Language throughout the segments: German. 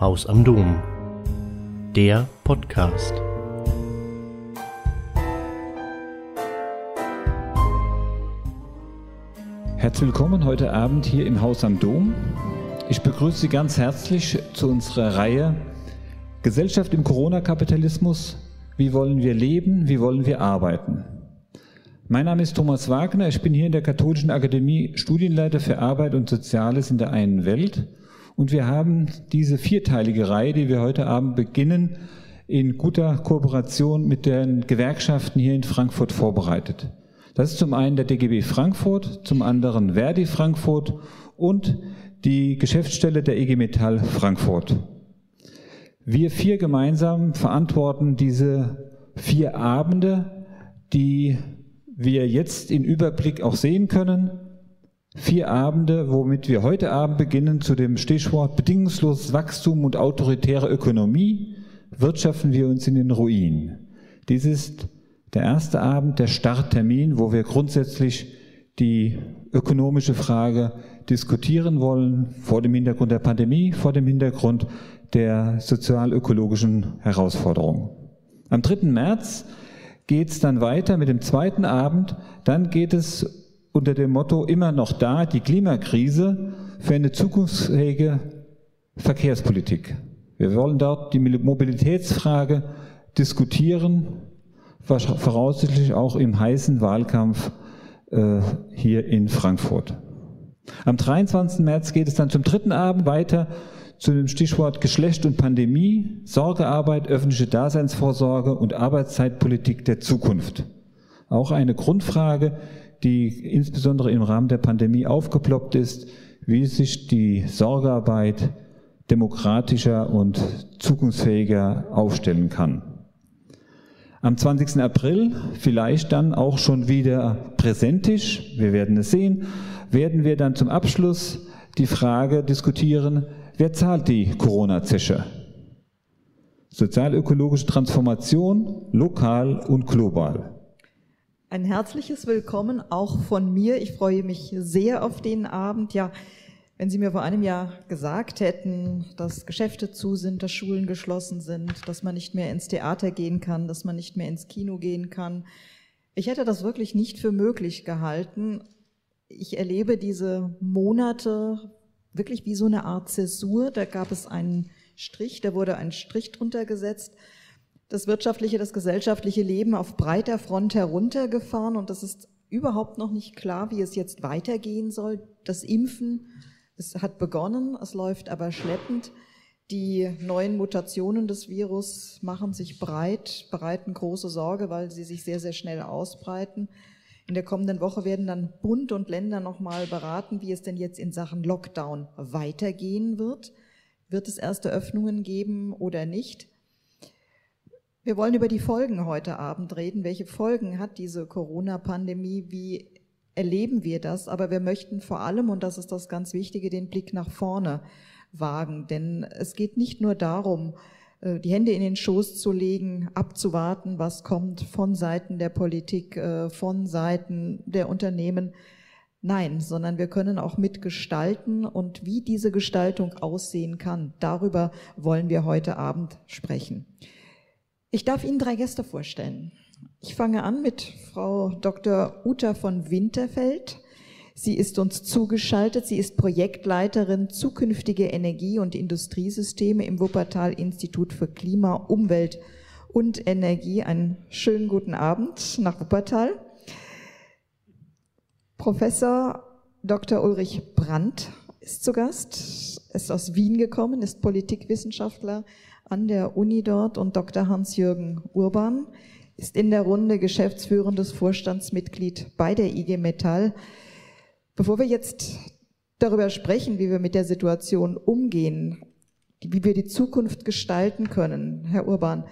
Haus am Dom. Der Podcast. Herzlich willkommen heute Abend hier im Haus am Dom. Ich begrüße Sie ganz herzlich zu unserer Reihe Gesellschaft im Corona-Kapitalismus. Wie wollen wir leben? Wie wollen wir arbeiten? Mein Name ist Thomas Wagner. Ich bin hier in der Katholischen Akademie Studienleiter für Arbeit und Soziales in der einen Welt. Und wir haben diese vierteilige Reihe, die wir heute Abend beginnen, in guter Kooperation mit den Gewerkschaften hier in Frankfurt vorbereitet. Das ist zum einen der DGB Frankfurt, zum anderen Verdi Frankfurt und die Geschäftsstelle der EG Metall Frankfurt. Wir vier gemeinsam verantworten diese vier Abende, die wir jetzt in Überblick auch sehen können. Vier Abende, womit wir heute Abend beginnen zu dem Stichwort bedingungsloses Wachstum und autoritäre Ökonomie, wirtschaften wir uns in den Ruin. Dies ist der erste Abend, der Starttermin, wo wir grundsätzlich die ökonomische Frage diskutieren wollen, vor dem Hintergrund der Pandemie, vor dem Hintergrund der sozial-ökologischen Herausforderungen. Am 3. März geht es dann weiter mit dem zweiten Abend. Dann geht es unter dem Motto immer noch da, die Klimakrise für eine zukunftsfähige Verkehrspolitik. Wir wollen dort die Mobilitätsfrage diskutieren, voraussichtlich auch im heißen Wahlkampf äh, hier in Frankfurt. Am 23. März geht es dann zum dritten Abend weiter zu dem Stichwort Geschlecht und Pandemie, Sorgearbeit, öffentliche Daseinsvorsorge und Arbeitszeitpolitik der Zukunft. Auch eine Grundfrage, die insbesondere im Rahmen der Pandemie aufgeploppt ist, wie sich die Sorgearbeit demokratischer und zukunftsfähiger aufstellen kann. Am 20. April, vielleicht dann auch schon wieder präsentisch, wir werden es sehen, werden wir dann zum Abschluss die Frage diskutieren, Wer zahlt die Corona-Zische? Sozialökologische Transformation, lokal und global. Ein herzliches Willkommen auch von mir. Ich freue mich sehr auf den Abend. Ja, wenn Sie mir vor einem Jahr gesagt hätten, dass Geschäfte zu sind, dass Schulen geschlossen sind, dass man nicht mehr ins Theater gehen kann, dass man nicht mehr ins Kino gehen kann, ich hätte das wirklich nicht für möglich gehalten. Ich erlebe diese Monate wirklich wie so eine Art Zäsur. Da gab es einen Strich, da wurde ein Strich drunter gesetzt. Das wirtschaftliche, das gesellschaftliche Leben auf breiter Front heruntergefahren und das ist überhaupt noch nicht klar, wie es jetzt weitergehen soll. Das Impfen, es hat begonnen, es läuft aber schleppend. Die neuen Mutationen des Virus machen sich breit, bereiten große Sorge, weil sie sich sehr, sehr schnell ausbreiten. In der kommenden Woche werden dann Bund und Länder nochmal beraten, wie es denn jetzt in Sachen Lockdown weitergehen wird. Wird es erste Öffnungen geben oder nicht? Wir wollen über die Folgen heute Abend reden. Welche Folgen hat diese Corona-Pandemie? Wie erleben wir das? Aber wir möchten vor allem, und das ist das ganz Wichtige, den Blick nach vorne wagen. Denn es geht nicht nur darum, äh, die Hände in den Schoß zu legen, abzuwarten, was kommt von Seiten der Politik, äh, von Seiten der Unternehmen. Nein, sondern wir können auch mitgestalten und wie diese Gestaltung aussehen kann, darüber wollen wir heute Abend sprechen. Ich darf Ihnen drei Gäste vorstellen. Ich fange an mit Frau Dr. Uta von Winterfeld. Sie ist uns zugeschaltet. Sie ist Projektleiterin zukünftige Energie- und Industriesysteme im Wuppertal-Institut für Klima, Umwelt und Energie. Einen schönen guten Abend nach Wuppertal. Professor Dr. Ulrich Brandt ist zu Gast, ist aus Wien gekommen, ist Politikwissenschaftler an der Uni dort und Dr. Hans-Jürgen Urban ist in der Runde geschäftsführendes Vorstandsmitglied bei der IG Metall. Bevor wir jetzt darüber sprechen, wie wir mit der Situation umgehen, wie wir die Zukunft gestalten können, Herr Urban,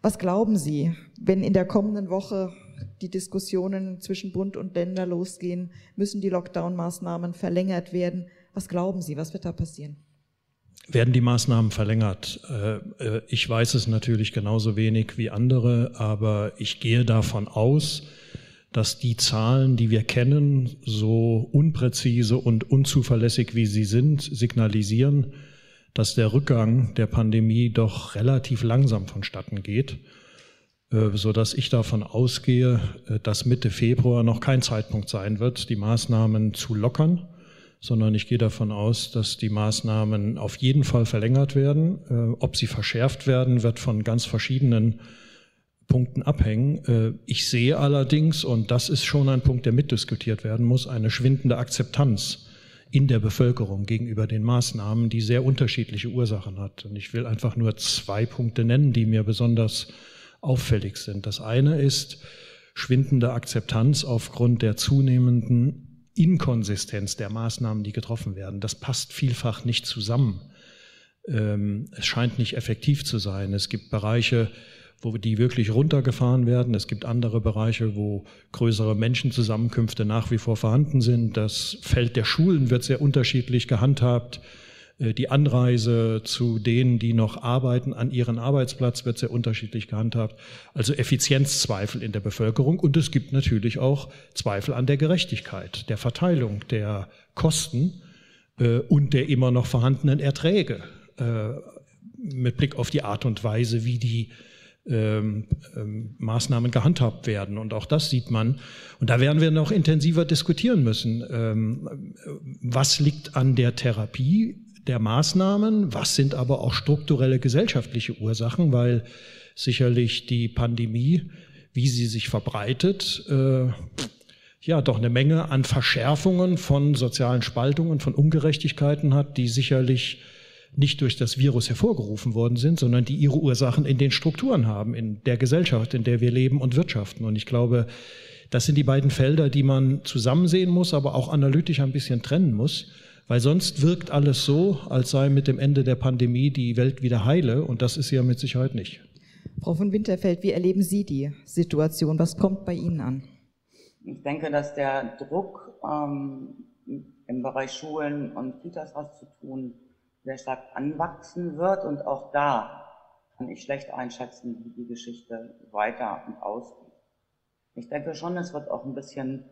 was glauben Sie, wenn in der kommenden Woche die Diskussionen zwischen Bund und Länder losgehen, müssen die Lockdown-Maßnahmen verlängert werden? Was glauben Sie, was wird da passieren? Werden die Maßnahmen verlängert? Äh, äh, ich weiß es natürlich genauso wenig wie andere, aber ich gehe davon aus, dass die Zahlen, die wir kennen, so unpräzise und unzuverlässig wie sie sind, signalisieren, dass der Rückgang der Pandemie doch relativ langsam vonstatten geht, äh, so dass ich davon ausgehe, dass Mitte Februar noch kein Zeitpunkt sein wird, die Maßnahmen zu lockern, sondern ich gehe davon aus, dass die Maßnahmen auf jeden Fall verlängert werden. Äh, ob sie verschärft werden, wird von ganz verschiedenen Punkten abhängen. Ich sehe allerdings, und das ist schon ein Punkt, der mitdiskutiert werden muss, eine schwindende Akzeptanz in der Bevölkerung gegenüber den Maßnahmen, die sehr unterschiedliche Ursachen hat. Und ich will einfach nur zwei Punkte nennen, die mir besonders auffällig sind. Das eine ist schwindende Akzeptanz aufgrund der zunehmenden Inkonsistenz der Maßnahmen, die getroffen werden. Das passt vielfach nicht zusammen. Ähm, es scheint nicht effektiv zu sein. Es gibt Bereiche, wo die wirklich runtergefahren werden. Es gibt andere Bereiche, wo größere Menschenzusammenkünfte nach wie vor vorhanden sind. Das Feld der Schulen wird sehr unterschiedlich gehandhabt. Äh, die Anreise zu denen, die noch arbeiten, an ihren Arbeitsplatz wird sehr unterschiedlich gehandhabt. Also Effizienzzweifel in der Bevölkerung. Und es gibt natürlich auch Zweifel an der Gerechtigkeit, der Verteilung der Kosten äh, und der immer noch vorhandenen Erträge äh, mit Blick auf die Art und Weise, wie die ähm, ähm, Maßnahmen gehandhabt werden. Und auch das sieht man. Und da werden wir noch intensiver diskutieren müssen. Ähm, was liegt an der Therapie der Maßnahmen, was sind aber auch strukturelle gesellschaftliche Ursachen, weil sicherlich die Pandemie, wie sie sich verbreitet, äh, ja doch eine Menge an Verschärfungen von sozialen Spaltungen, von Ungerechtigkeiten hat, die sicherlich nicht durch das Virus hervorgerufen worden sind, sondern die ihre Ursachen in den Strukturen haben, in der Gesellschaft, in der wir leben und wirtschaften. Und ich glaube, das sind die beiden Felder, die man zusammen sehen muss, aber auch analytisch ein bisschen trennen muss. Weil sonst wirkt alles so, als sei mit dem Ende der Pandemie die Welt wieder heile und das ist ja mit Sicherheit nicht. Frau von Winterfeld, wie erleben Sie die Situation? Was kommt bei Ihnen an? Ich denke, dass der Druck ähm, im Bereich Schulen und Kitas was zu tun sehr stark anwachsen wird und auch da kann ich schlecht einschätzen, wie die Geschichte weiter und ausgeht. Ich denke schon, es wird auch ein bisschen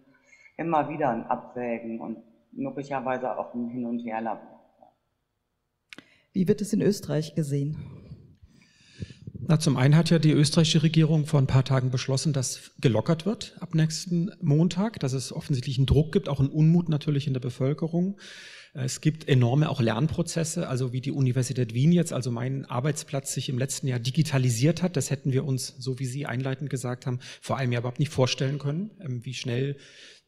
immer wieder ein Abwägen und möglicherweise auch ein Hin und Her Wie wird es in Österreich gesehen? Na, zum einen hat ja die österreichische Regierung vor ein paar Tagen beschlossen, dass gelockert wird ab nächsten Montag, dass es offensichtlich einen Druck gibt, auch einen Unmut natürlich in der Bevölkerung. Es gibt enorme auch Lernprozesse, also wie die Universität Wien jetzt, also mein Arbeitsplatz sich im letzten Jahr digitalisiert hat. Das hätten wir uns, so wie Sie einleitend gesagt haben, vor allem ja überhaupt nicht vorstellen können, ähm, wie schnell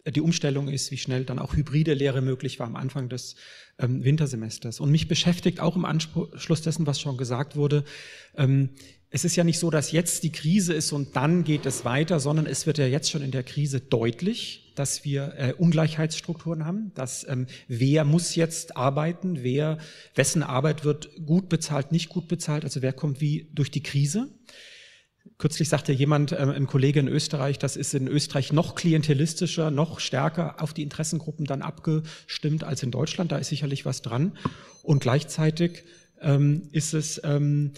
die Umstellung ist, wie schnell dann auch hybride Lehre möglich war am Anfang des ähm, Wintersemesters. Und mich beschäftigt auch im Anschluss dessen, was schon gesagt wurde, ähm, es ist ja nicht so, dass jetzt die Krise ist und dann geht es weiter, sondern es wird ja jetzt schon in der Krise deutlich, dass wir äh, Ungleichheitsstrukturen haben, dass ähm, wer muss jetzt arbeiten, wer, wessen Arbeit wird gut bezahlt, nicht gut bezahlt, also wer kommt wie durch die Krise. Kürzlich sagte jemand, äh, ein Kollege in Österreich, das ist in Österreich noch klientelistischer, noch stärker auf die Interessengruppen dann abgestimmt als in Deutschland. Da ist sicherlich was dran. Und gleichzeitig ähm, ist es, ähm,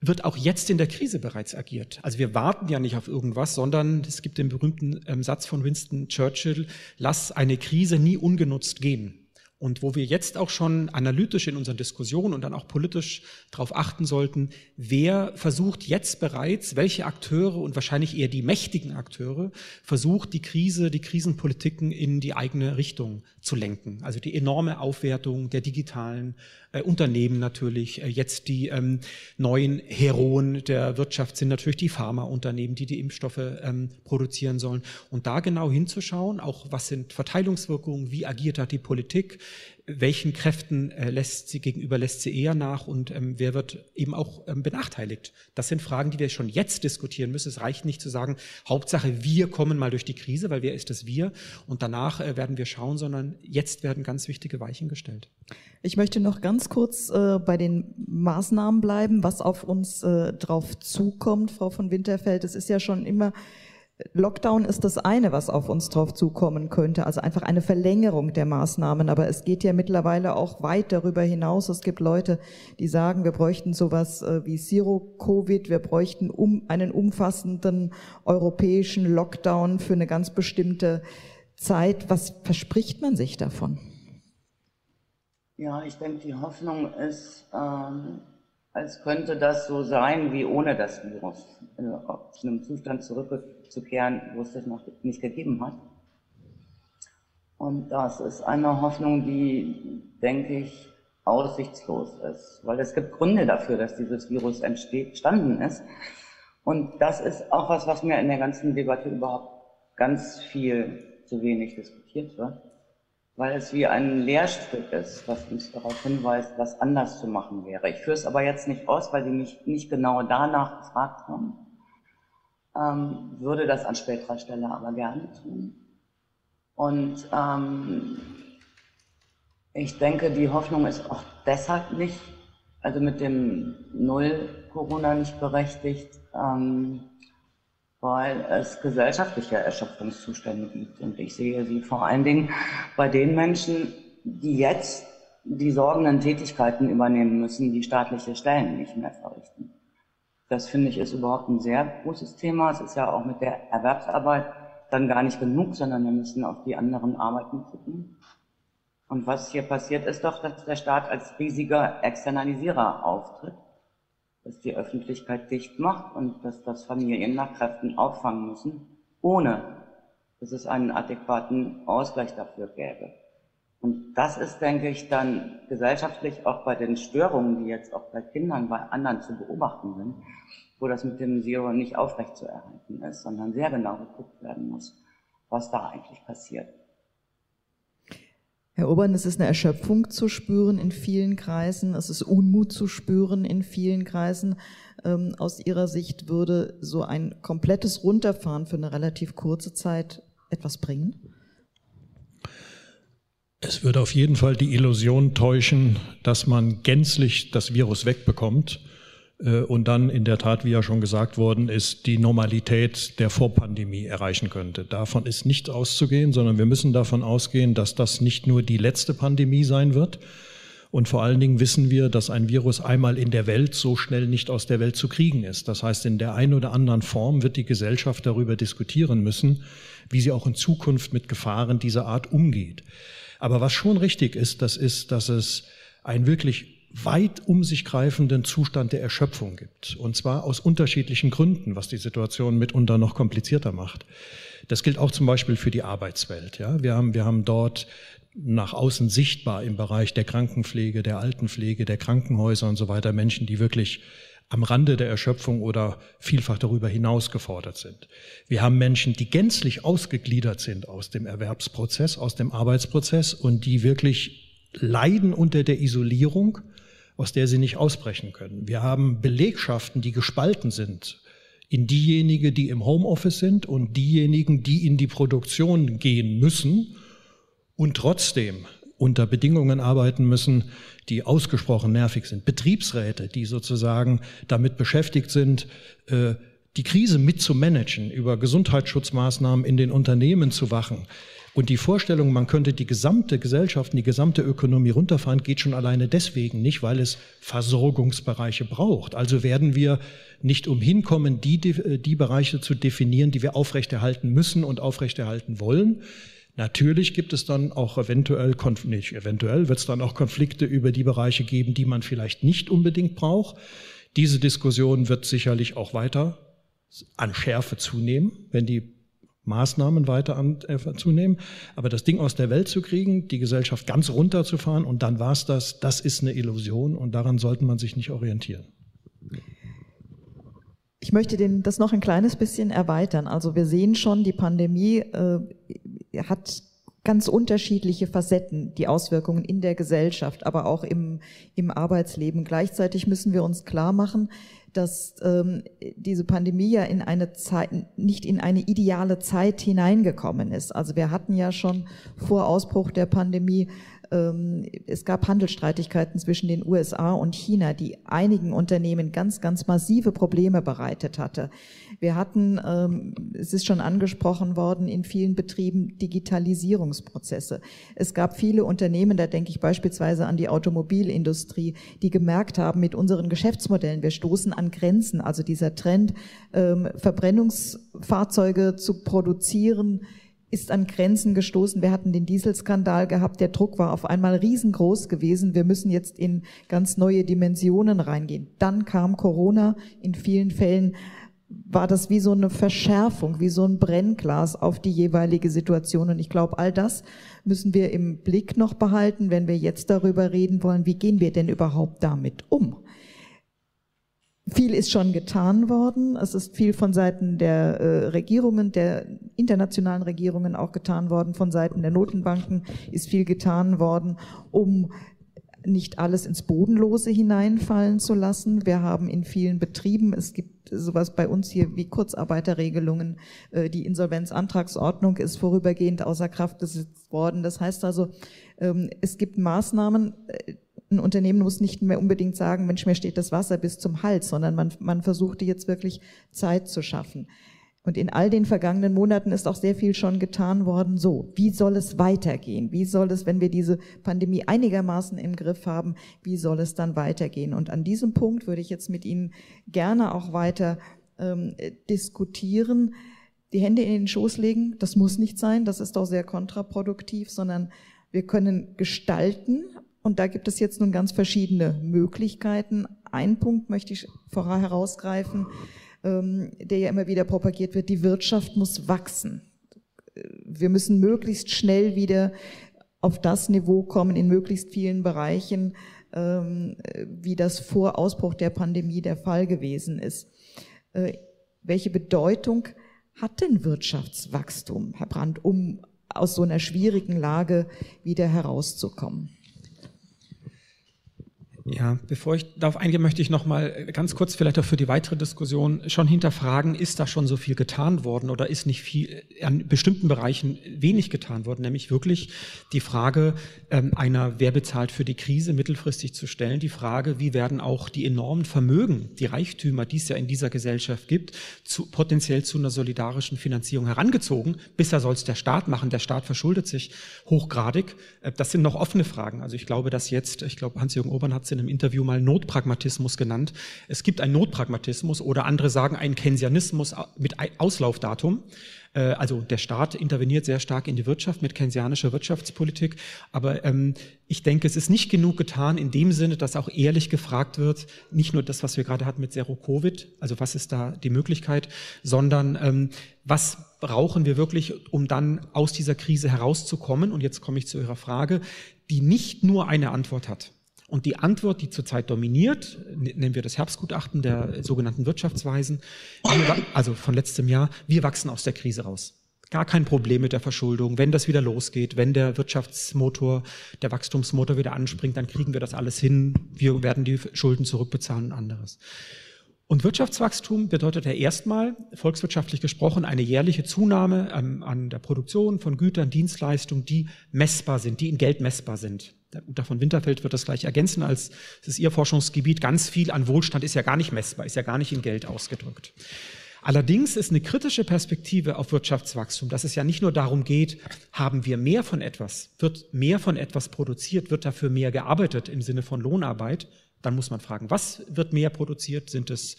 wird auch jetzt in der Krise bereits agiert. Also wir warten ja nicht auf irgendwas, sondern es gibt den berühmten ähm, Satz von Winston Churchill, lass eine Krise nie ungenutzt gehen. Und wo wir jetzt auch schon analytisch in unseren Diskussionen und dann auch politisch darauf achten sollten, wer versucht jetzt bereits, welche Akteure und wahrscheinlich eher die mächtigen Akteure, versucht die Krise, die Krisenpolitiken in die eigene Richtung zu lenken. Also die enorme Aufwertung der digitalen äh, Unternehmen natürlich. Äh, jetzt die ähm, neuen Heroen der Wirtschaft sind natürlich die Pharmaunternehmen, die die Impfstoffe ähm, produzieren sollen. Und da genau hinzuschauen, auch was sind Verteilungswirkungen, wie agiert da die Politik, welchen Kräften äh, lässt sie gegenüber lässt sie eher nach und ähm, wer wird eben auch ähm, benachteiligt? Das sind Fragen, die wir schon jetzt diskutieren müssen. Es reicht nicht zu sagen, Hauptsache wir kommen mal durch die Krise, weil wer ist das wir? Und danach äh, werden wir schauen, sondern jetzt werden ganz wichtige Weichen gestellt. Ich möchte noch ganz kurz äh, bei den Maßnahmen bleiben, was auf uns äh, drauf zukommt, Frau von Winterfeld. Es ist ja schon immer Lockdown ist das eine, was auf uns drauf zukommen könnte, also einfach eine Verlängerung der Maßnahmen. Aber es geht ja mittlerweile auch weit darüber hinaus. Es gibt Leute, die sagen, wir bräuchten sowas äh, wie Zero-Covid, wir bräuchten um, einen umfassenden europäischen Lockdown für eine ganz bestimmte Zeit. Was verspricht man sich davon? Ja, ich denke, die Hoffnung ist, ähm, als könnte das so sein wie ohne das Virus, äh, zu einem Zustand zurückzukehren, wo es das noch nicht gegeben hat. Und das ist eine Hoffnung, die, denke ich, aussichtslos ist, weil es gibt Gründe dafür, dass dieses Virus entstanden ist. Und das ist auch was, was mir in der ganzen Debatte überhaupt ganz viel zu wenig diskutiert wird, weil es wie ein Lehrstück ist, was uns darauf hinweist, was anders zu machen wäre. Ich führe es aber jetzt nicht aus, weil Sie mich nicht genau danach gefragt haben, ähm, würde das an späterer Stelle aber gerne tun. Und ähm, ich denke, die Hoffnung ist auch deshalb nicht, also mit dem Null Corona nicht berechtigt, ähm, weil es gesellschaftliche Erschöpfungszustände gibt. Und ich sehe sie vor allen Dingen bei den Menschen, die jetzt die sorgenden Tätigkeiten übernehmen müssen, die staatliche Stellen nicht mehr verrichten. Das finde ich ist überhaupt ein sehr großes Thema. Es ist ja auch mit der Erwerbsarbeit dann gar nicht genug, sondern wir müssen auf die anderen Arbeiten gucken. Und was hier passiert, ist doch, dass der Staat als riesiger Externalisierer auftritt, dass die Öffentlichkeit dicht macht und dass das Familien nach Kräften auffangen müssen, ohne dass es einen adäquaten Ausgleich dafür gäbe. Und das ist, denke ich, dann gesellschaftlich auch bei den Störungen, die jetzt auch bei Kindern, bei anderen zu beobachten sind, wo das mit dem Zero nicht aufrechtzuerhalten ist, sondern sehr genau geguckt werden muss, was da eigentlich passiert. Herr Obern, es ist eine Erschöpfung zu spüren in vielen Kreisen, es ist Unmut zu spüren in vielen Kreisen. Ähm, aus Ihrer Sicht würde so ein komplettes Runterfahren für eine relativ kurze Zeit etwas bringen? Es würde auf jeden Fall die Illusion täuschen, dass man gänzlich das Virus wegbekommt äh, und dann in der Tat, wie ja schon gesagt worden ist, die Normalität der Vorpandemie erreichen könnte. Davon ist nicht auszugehen, sondern wir müssen davon ausgehen, dass das nicht nur die letzte Pandemie sein wird. Und vor allen Dingen wissen wir, dass ein Virus einmal in der Welt so schnell nicht aus der Welt zu kriegen ist. Das heißt, in der einen oder anderen Form wird die Gesellschaft darüber diskutieren müssen, wie sie auch in Zukunft mit Gefahren dieser Art umgeht. Aber was schon richtig ist, das ist, dass es ein wirklich weit um sich greifenden Zustand der Erschöpfung gibt. Und zwar aus unterschiedlichen Gründen, was die Situation mitunter noch komplizierter macht. Das gilt auch zum Beispiel für die Arbeitswelt. Ja, wir haben, wir haben dort nach außen sichtbar im Bereich der Krankenpflege, der Altenpflege, der Krankenhäuser und so weiter Menschen, die wirklich am Rande der Erschöpfung oder vielfach darüber hinaus gefordert sind. Wir haben Menschen, die gänzlich ausgegliedert sind aus dem Erwerbsprozess, aus dem Arbeitsprozess und die wirklich leiden unter der Isolierung aus der sie nicht ausbrechen können. Wir haben Belegschaften, die gespalten sind in diejenigen, die im Homeoffice sind und diejenigen, die in die Produktion gehen müssen und trotzdem unter Bedingungen arbeiten müssen, die ausgesprochen nervig sind. Betriebsräte, die sozusagen damit beschäftigt sind, äh, die Krise mitzumanagen, über Gesundheitsschutzmaßnahmen in den Unternehmen zu wachen, und die Vorstellung, man könnte die gesamte Gesellschaft die gesamte Ökonomie runterfahren, geht schon alleine deswegen nicht, weil es Versorgungsbereiche braucht. Also werden wir nicht umhin kommen, die, die Bereiche zu definieren, die wir aufrechterhalten müssen und aufrechterhalten wollen. Natürlich gibt es dann auch eventuell, nicht eventuell, wird es dann auch Konflikte über die Bereiche geben, die man vielleicht nicht unbedingt braucht. Diese Diskussion wird sicherlich auch weiter an Schärfe zunehmen, wenn die Maßnahmen weiter an, äh, zunehmen. Aber das Ding aus der Welt zu kriegen, die Gesellschaft ganz runterzufahren und dann war's das, das ist eine Illusion und daran sollte man sich nicht orientieren. Ich möchte den, das noch ein kleines bisschen erweitern. Also wir sehen schon, die Pandemie äh, hat ganz unterschiedliche Facetten, die Auswirkungen in der Gesellschaft, aber auch im, im Arbeitsleben. Gleichzeitig müssen wir uns klar machen, dass ähm, diese Pandemie ja in eine Zeit, nicht in eine ideale Zeit hineingekommen ist. Also wir hatten ja schon vor Ausbruch der Pandemie es gab Handelsstreitigkeiten zwischen den USA und China, die einigen Unternehmen ganz, ganz massive Probleme bereitet hatte. Wir hatten, ähm, es ist schon angesprochen worden, in vielen Betrieben Digitalisierungsprozesse. Es gab viele Unternehmen, da denke ich beispielsweise an die Automobilindustrie, die gemerkt haben, mit unseren Geschäftsmodellen, wir stoßen an Grenzen. Also dieser Trend, ähm, Verbrennungsfahrzeuge zu produzieren, ist an Grenzen gestoßen. Wir hatten den Dieselskandal gehabt. Der Druck war auf einmal riesengroß gewesen. Wir müssen jetzt in ganz neue Dimensionen reingehen. Dann kam Corona. In vielen Fällen war das wie so eine Verschärfung, wie so ein Brennglas auf die jeweilige Situation. Und ich glaube, all das müssen wir im Blick noch behalten, wenn wir jetzt darüber reden wollen, wie gehen wir denn überhaupt damit um? Viel ist schon getan worden. Es ist viel von Seiten der äh, Regierungen, der internationalen Regierungen auch getan worden. Von Seiten der Notenbanken ist viel getan worden, um nicht alles ins Bodenlose hineinfallen zu lassen. Wir haben in vielen Betrieben, es gibt sowas bei uns hier wie Kurzarbeiterregelungen, äh, die Insolvenzantragsordnung ist vorübergehend außer Kraft gesetzt worden. Das heißt also, ähm, es gibt Maßnahmen, äh, ein Unternehmen muss nicht mehr unbedingt sagen, Mensch, mir steht das Wasser bis zum Hals, sondern man, man versuchte jetzt wirklich Zeit zu schaffen. Und in all den vergangenen Monaten ist auch sehr viel schon getan worden. So, wie soll es weitergehen? Wie soll es, wenn wir diese Pandemie einigermaßen im Griff haben, wie soll es dann weitergehen? Und an diesem Punkt würde ich jetzt mit Ihnen gerne auch weiter ähm, diskutieren. Die Hände in den Schoß legen, das muss nicht sein, das ist doch sehr kontraproduktiv, sondern wir können gestalten und da gibt es jetzt nun ganz verschiedene Möglichkeiten. Ein Punkt möchte ich vorher herausgreifen, ähm, der ja immer wieder propagiert wird. Die Wirtschaft muss wachsen. Wir müssen möglichst schnell wieder auf das Niveau kommen in möglichst vielen Bereichen, ähm, wie das vor Ausbruch der Pandemie der Fall gewesen ist. Äh, welche Bedeutung hat denn Wirtschaftswachstum, Herr Brandt, um aus so einer schwierigen Lage wieder herauszukommen? Ja, bevor ich darauf eingehe, möchte ich noch mal ganz kurz vielleicht auch für die weitere Diskussion schon hinterfragen, ist da schon so viel getan worden oder ist nicht viel an bestimmten Bereichen wenig getan worden, nämlich wirklich die Frage ähm, einer, wer bezahlt für die Krise mittelfristig zu stellen, die Frage, wie werden auch die enormen Vermögen, die Reichtümer, die es ja in dieser Gesellschaft gibt, zu, potenziell zu einer solidarischen Finanzierung herangezogen. Bisher soll es der Staat machen, der Staat verschuldet sich hochgradig. Äh, das sind noch offene Fragen. Also ich glaube, dass jetzt, ich glaube, Hans-Jürgen Obern hat es in einem Interview mal Notpragmatismus genannt. Es gibt einen Notpragmatismus oder andere sagen einen Keynesianismus mit Auslaufdatum. Äh, also der Staat interveniert sehr stark in die Wirtschaft mit keynesianischer Wirtschaftspolitik. Aber ähm, ich denke, es ist nicht genug getan in dem Sinne, dass auch ehrlich gefragt wird, nicht nur das, was wir gerade hatten mit Zero-Covid, also was ist da die Möglichkeit, sondern ähm, was brauchen wir wirklich, um dann aus dieser Krise herauszukommen? Und jetzt komme ich zu Ihrer Frage, die nicht nur eine Antwort hat. Und die Antwort, die zurzeit dominiert, nennen wir das Herbstgutachten der sogenannten Wirtschaftsweisen, also von letztem Jahr, wir wachsen aus der Krise raus. Gar kein Problem mit der Verschuldung. Wenn das wieder losgeht, wenn der Wirtschaftsmotor, der Wachstumsmotor wieder anspringt, dann kriegen wir das alles hin. Wir werden die Schulden zurückbezahlen und anderes. Und Wirtschaftswachstum bedeutet ja erstmal, volkswirtschaftlich gesprochen, eine jährliche Zunahme an, an der Produktion von Gütern, Dienstleistungen, die messbar sind, die in Geld messbar sind. Der Uta von Winterfeld wird das gleich ergänzen, als es ist ihr Forschungsgebiet. Ganz viel an Wohlstand ist ja gar nicht messbar, ist ja gar nicht in Geld ausgedrückt. Allerdings ist eine kritische Perspektive auf Wirtschaftswachstum, dass es ja nicht nur darum geht, haben wir mehr von etwas, wird mehr von etwas produziert, wird dafür mehr gearbeitet im Sinne von Lohnarbeit, dann muss man fragen, was wird mehr produziert? Sind es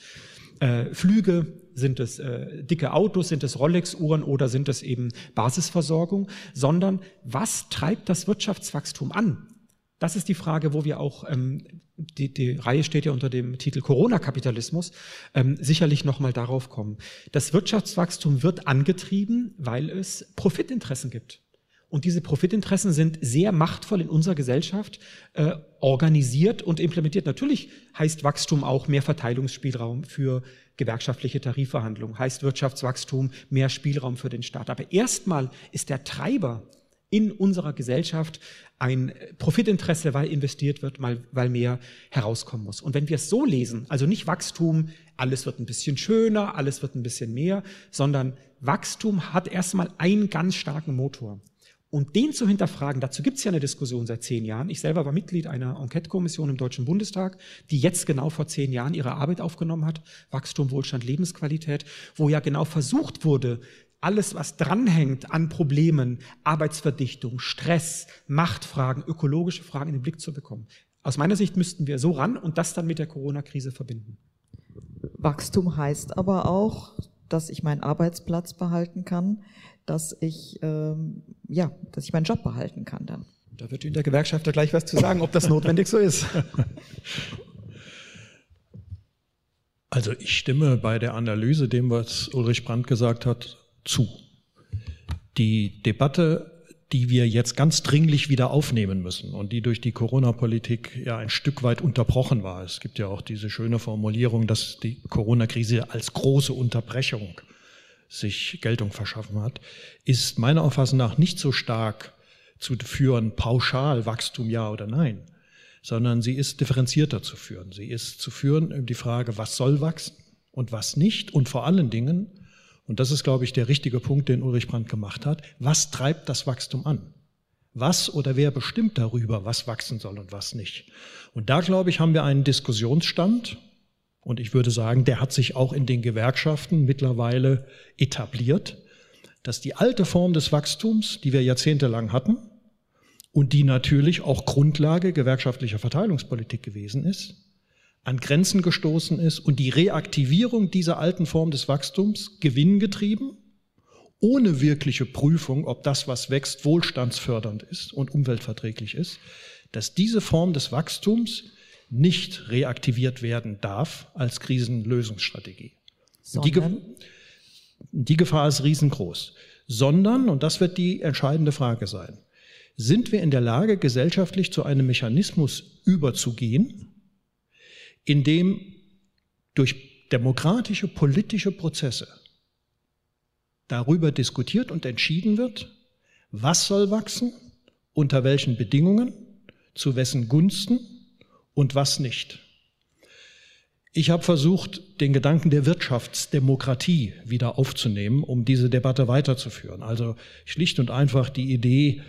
äh, Flüge, sind es äh, dicke Autos, sind es Rolex-Uhren oder sind es eben Basisversorgung, sondern was treibt das Wirtschaftswachstum an? Das ist die Frage, wo wir auch, ähm, die, die Reihe steht ja unter dem Titel Corona-Kapitalismus, ähm, sicherlich nochmal darauf kommen. Das Wirtschaftswachstum wird angetrieben, weil es Profitinteressen gibt. Und diese Profitinteressen sind sehr machtvoll in unserer Gesellschaft äh, organisiert und implementiert. Natürlich heißt Wachstum auch mehr Verteilungsspielraum für gewerkschaftliche Tarifverhandlungen, heißt Wirtschaftswachstum mehr Spielraum für den Staat. Aber erstmal ist der Treiber in unserer Gesellschaft ein Profitinteresse, weil investiert wird, weil mehr herauskommen muss. Und wenn wir es so lesen, also nicht Wachstum, alles wird ein bisschen schöner, alles wird ein bisschen mehr, sondern Wachstum hat erstmal einen ganz starken Motor. Und den zu hinterfragen, dazu gibt es ja eine Diskussion seit zehn Jahren. Ich selber war Mitglied einer Enquete-Kommission im Deutschen Bundestag, die jetzt genau vor zehn Jahren ihre Arbeit aufgenommen hat, Wachstum, Wohlstand, Lebensqualität, wo ja genau versucht wurde, alles, was dranhängt an Problemen, Arbeitsverdichtung, Stress, Machtfragen, ökologische Fragen in den Blick zu bekommen. Aus meiner Sicht müssten wir so ran und das dann mit der Corona-Krise verbinden. Wachstum heißt aber auch dass ich meinen Arbeitsplatz behalten kann, dass ich, ähm, ja, dass ich meinen Job behalten kann dann. Da wird Ihnen der Gewerkschafter gleich was zu sagen, ob das notwendig so ist. Also ich stimme bei der Analyse dem, was Ulrich Brandt gesagt hat, zu. Die Debatte, die wir jetzt ganz dringlich wieder aufnehmen müssen und die durch die Corona-Politik ja ein Stück weit unterbrochen war. Es gibt ja auch diese schöne Formulierung, dass die Corona-Krise als große Unterbrechung sich Geltung verschaffen hat, ist meiner Auffassung nach nicht so stark zu führen, pauschal Wachstum ja oder nein, sondern sie ist differenzierter zu führen. Sie ist zu führen über die Frage, was soll wachsen und was nicht und vor allen Dingen, und das ist, glaube ich, der richtige Punkt, den Ulrich Brandt gemacht hat, was treibt das Wachstum an? Was oder wer bestimmt darüber, was wachsen soll und was nicht? Und da, glaube ich, haben wir einen Diskussionsstand, und ich würde sagen, der hat sich auch in den Gewerkschaften mittlerweile etabliert, dass die alte Form des Wachstums, die wir jahrzehntelang hatten und die natürlich auch Grundlage gewerkschaftlicher Verteilungspolitik gewesen ist, an Grenzen gestoßen ist und die Reaktivierung dieser alten Form des Wachstums gewinngetrieben, ohne wirkliche Prüfung, ob das, was wächst, wohlstandsfördernd ist und umweltverträglich ist, dass diese Form des Wachstums nicht reaktiviert werden darf als Krisenlösungsstrategie. Die, die Gefahr ist riesengroß. Sondern, und das wird die entscheidende Frage sein, sind wir in der Lage, gesellschaftlich zu einem Mechanismus überzugehen, in dem durch demokratische politische Prozesse darüber diskutiert und entschieden wird, was soll wachsen, unter welchen Bedingungen, zu wessen Gunsten und was nicht. Ich habe versucht, den Gedanken der Wirtschaftsdemokratie wieder aufzunehmen, um diese Debatte weiterzuführen. Also schlicht und einfach die Idee,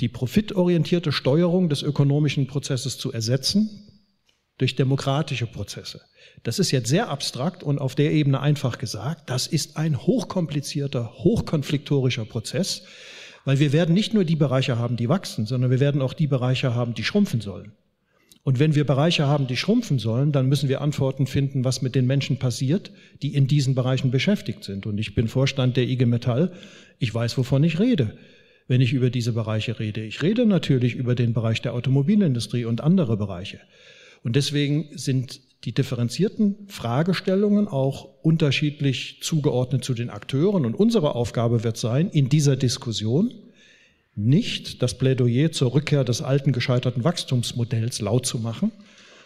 die profitorientierte Steuerung des ökonomischen Prozesses zu ersetzen durch demokratische Prozesse. Das ist jetzt sehr abstrakt und auf der Ebene einfach gesagt. Das ist ein hochkomplizierter, hochkonfliktorischer Prozess, weil wir werden nicht nur die Bereiche haben, die wachsen, sondern wir werden auch die Bereiche haben, die schrumpfen sollen. Und wenn wir Bereiche haben, die schrumpfen sollen, dann müssen wir Antworten finden, was mit den Menschen passiert, die in diesen Bereichen beschäftigt sind. Und ich bin Vorstand der IG Metall. Ich weiß, wovon ich rede, wenn ich über diese Bereiche rede. Ich rede natürlich über den Bereich der Automobilindustrie und andere Bereiche. Und deswegen sind die differenzierten Fragestellungen auch unterschiedlich zugeordnet zu den Akteuren. Und unsere Aufgabe wird sein, in dieser Diskussion nicht das Plädoyer zur Rückkehr des alten gescheiterten Wachstumsmodells laut zu machen,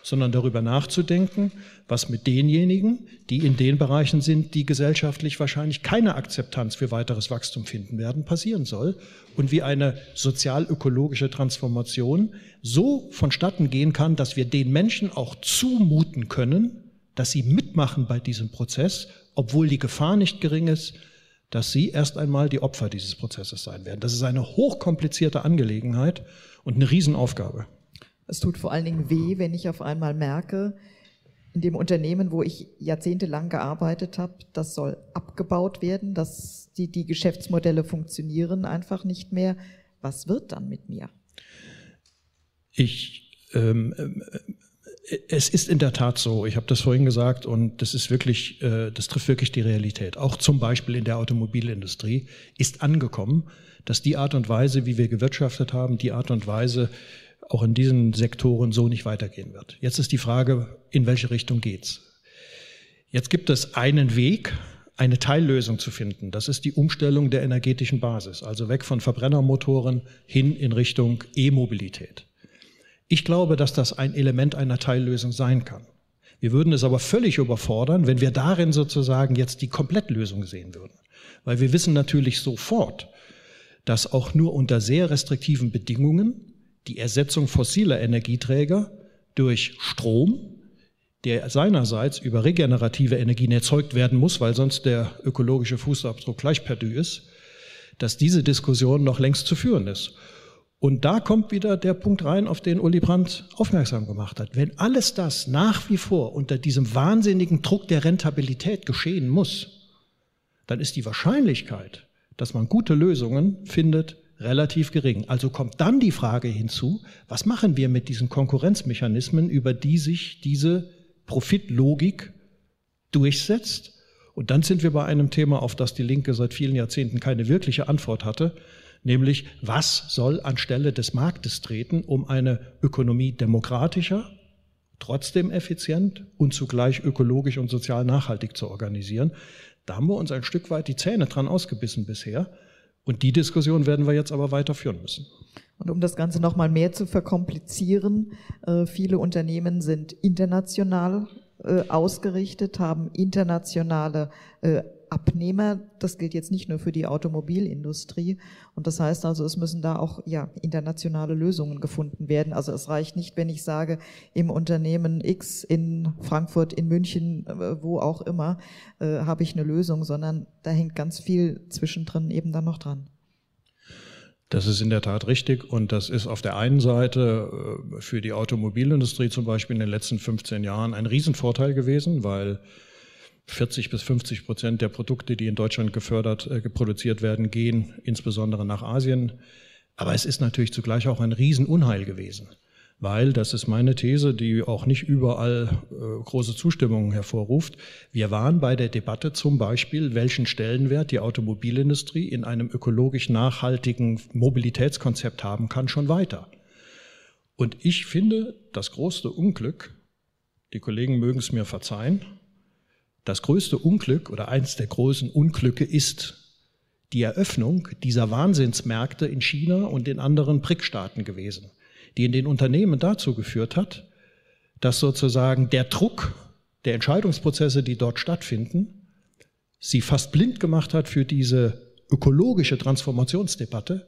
sondern darüber nachzudenken, was mit denjenigen, die in den Bereichen sind, die gesellschaftlich wahrscheinlich keine Akzeptanz für weiteres Wachstum finden werden, passieren soll und wie eine sozial-ökologische Transformation so vonstatten gehen kann, dass wir den Menschen auch zumuten können, dass sie mitmachen bei diesem Prozess, obwohl die Gefahr nicht gering ist, dass sie erst einmal die Opfer dieses Prozesses sein werden. Das ist eine hochkomplizierte Angelegenheit und eine Riesenaufgabe. Es tut vor allen Dingen weh, wenn ich auf einmal merke, in dem Unternehmen, wo ich jahrzehntelang gearbeitet habe, das soll abgebaut werden, dass die, die Geschäftsmodelle funktionieren einfach nicht mehr. Was wird dann mit mir? Ich ähm, es ist in der Tat so, ich habe das vorhin gesagt und das ist wirklich, äh, das trifft wirklich die Realität. Auch zum Beispiel in der Automobilindustrie ist angekommen, dass die Art und Weise, wie wir gewirtschaftet haben, die Art und Weise auch in diesen Sektoren so nicht weitergehen wird. Jetzt ist die Frage, in welche Richtung geht's? Jetzt gibt es einen Weg, eine Teillösung zu finden. Das ist die Umstellung der energetischen Basis, also weg von Verbrennermotoren hin in Richtung E-Mobilität. Ich glaube, dass das ein Element einer Teillösung sein kann. Wir würden es aber völlig überfordern, wenn wir darin sozusagen jetzt die Komplettlösung sehen würden. Weil wir wissen natürlich sofort, dass auch nur unter sehr restriktiven Bedingungen die Ersetzung fossiler Energieträger durch Strom, der seinerseits über regenerative Energien erzeugt werden muss, weil sonst der ökologische Fußabdruck gleich perdu ist, dass diese Diskussion noch längst zu führen ist. Und da kommt wieder der Punkt rein, auf den Uli Brandt aufmerksam gemacht hat. Wenn alles das nach wie vor unter diesem wahnsinnigen Druck der Rentabilität geschehen muss, dann ist die Wahrscheinlichkeit, dass man gute Lösungen findet, relativ gering. Also kommt dann die Frage hinzu, was machen wir mit diesen Konkurrenzmechanismen, über die sich diese Profitlogik durchsetzt Und dann sind wir bei einem Thema, auf das die Linke seit vielen Jahrzehnten keine wirkliche Antwort hatte, nämlich was soll anstelle des Marktes treten, um eine Ökonomie demokratischer, trotzdem effizient und zugleich ökologisch und sozial nachhaltig zu organisieren. Da haben wir uns ein Stück weit die Zähne dran ausgebissen bisher. Und die Diskussion werden wir jetzt aber weiterführen müssen. Und um das Ganze nochmal mehr zu verkomplizieren, äh, viele Unternehmen sind international äh, ausgerichtet, haben internationale äh, Abnehmer. Das gilt jetzt nicht nur für die Automobilindustrie. Und das heißt also, es müssen da auch ja, internationale Lösungen gefunden werden. Also es reicht nicht, wenn ich sage, im Unternehmen X in Frankfurt, in München, äh, wo auch immer, äh, habe ich eine Lösung, sondern da hängt ganz viel zwischendrin eben dann noch dran. Das ist in der Tat richtig und das ist auf der einen Seite äh, für die Automobilindustrie zum Beispiel in den letzten 15 Jahren ein Riesenvorteil gewesen, weil 40 bis 50 Prozent der Produkte, die in Deutschland gefördert, äh, produziert werden, gehen insbesondere nach Asien. Aber es ist natürlich zugleich auch ein Riesenunheil gewesen weil, das ist meine These, die auch nicht überall äh, große Zustimmung hervorruft, wir waren bei der Debatte zum Beispiel, welchen Stellenwert die Automobilindustrie in einem ökologisch nachhaltigen Mobilitätskonzept haben kann, schon weiter. Und ich finde, das größte Unglück, die Kollegen mögen es mir verzeihen, das größte Unglück oder eins der großen Unglücke ist die Eröffnung dieser Wahnsinnsmärkte in China und in anderen BRIC-Staaten gewesen die in den Unternehmen dazu geführt hat, dass sozusagen der Druck der Entscheidungsprozesse, die dort stattfinden, sie fast blind gemacht hat für diese ökologische Transformationsdebatte,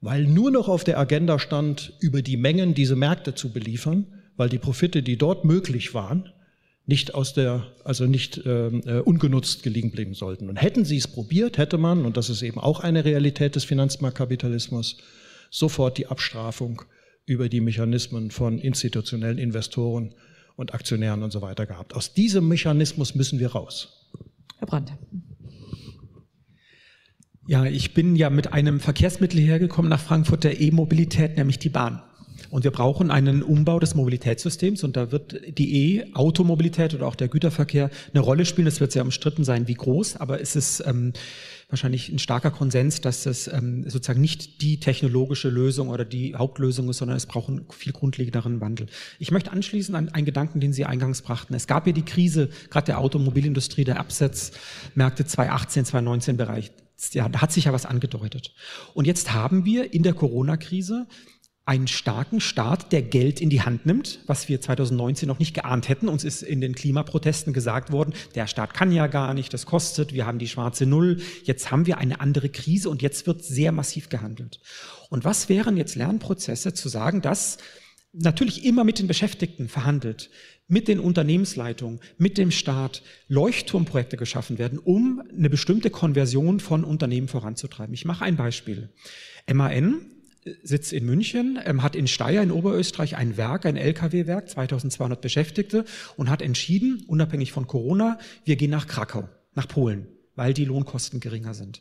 weil nur noch auf der Agenda stand, über die Mengen diese Märkte zu beliefern, weil die Profite, die dort möglich waren, nicht aus der, also nicht ähm, äh, ungenutzt gelegen bleiben sollten. Und hätten sie es probiert, hätte man, und das ist eben auch eine Realität des Finanzmarktkapitalismus, sofort die Abstrafung über die Mechanismen von institutionellen Investoren und Aktionären und so weiter gehabt. Aus diesem Mechanismus müssen wir raus. Herr Brandt. Ja, ich bin ja mit einem Verkehrsmittel hergekommen nach Frankfurt der E-Mobilität, nämlich die Bahn. Und wir brauchen einen Umbau des Mobilitätssystems und da wird die E-Automobilität oder auch der Güterverkehr eine Rolle spielen. Es wird sehr umstritten sein, wie groß, aber es ist ähm, wahrscheinlich ein starker Konsens, dass das ähm, sozusagen nicht die technologische Lösung oder die Hauptlösung ist, sondern es braucht einen viel grundlegenderen Wandel. Ich möchte anschließen an einen Gedanken, den Sie eingangs brachten. Es gab ja die Krise, gerade der Automobilindustrie, der Absatzmärkte 2018, 2019 Bereich. Ja, da hat sich ja was angedeutet. Und jetzt haben wir in der Corona-Krise einen starken Staat, der Geld in die Hand nimmt, was wir 2019 noch nicht geahnt hätten. Uns ist in den Klimaprotesten gesagt worden, der Staat kann ja gar nicht, das kostet, wir haben die schwarze Null. Jetzt haben wir eine andere Krise und jetzt wird sehr massiv gehandelt. Und was wären jetzt Lernprozesse zu sagen, dass natürlich immer mit den Beschäftigten verhandelt, mit den Unternehmensleitungen, mit dem Staat Leuchtturmprojekte geschaffen werden, um eine bestimmte Konversion von Unternehmen voranzutreiben. Ich mache ein Beispiel. MAN Sitz in München, ähm, hat in Steyr in Oberösterreich ein Werk, ein Lkw-Werk, 2200 Beschäftigte und hat entschieden, unabhängig von Corona, wir gehen nach Krakau, nach Polen, weil die Lohnkosten geringer sind.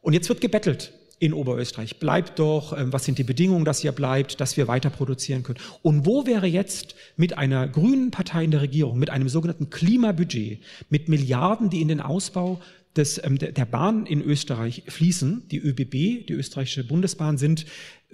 Und jetzt wird gebettelt in Oberösterreich. Bleibt doch, ähm, was sind die Bedingungen, dass ihr bleibt, dass wir weiter produzieren können. Und wo wäre jetzt mit einer grünen Partei in der Regierung, mit einem sogenannten Klimabudget, mit Milliarden, die in den Ausbau des, ähm, der Bahn in Österreich fließen, die ÖBB, die österreichische Bundesbahn, sind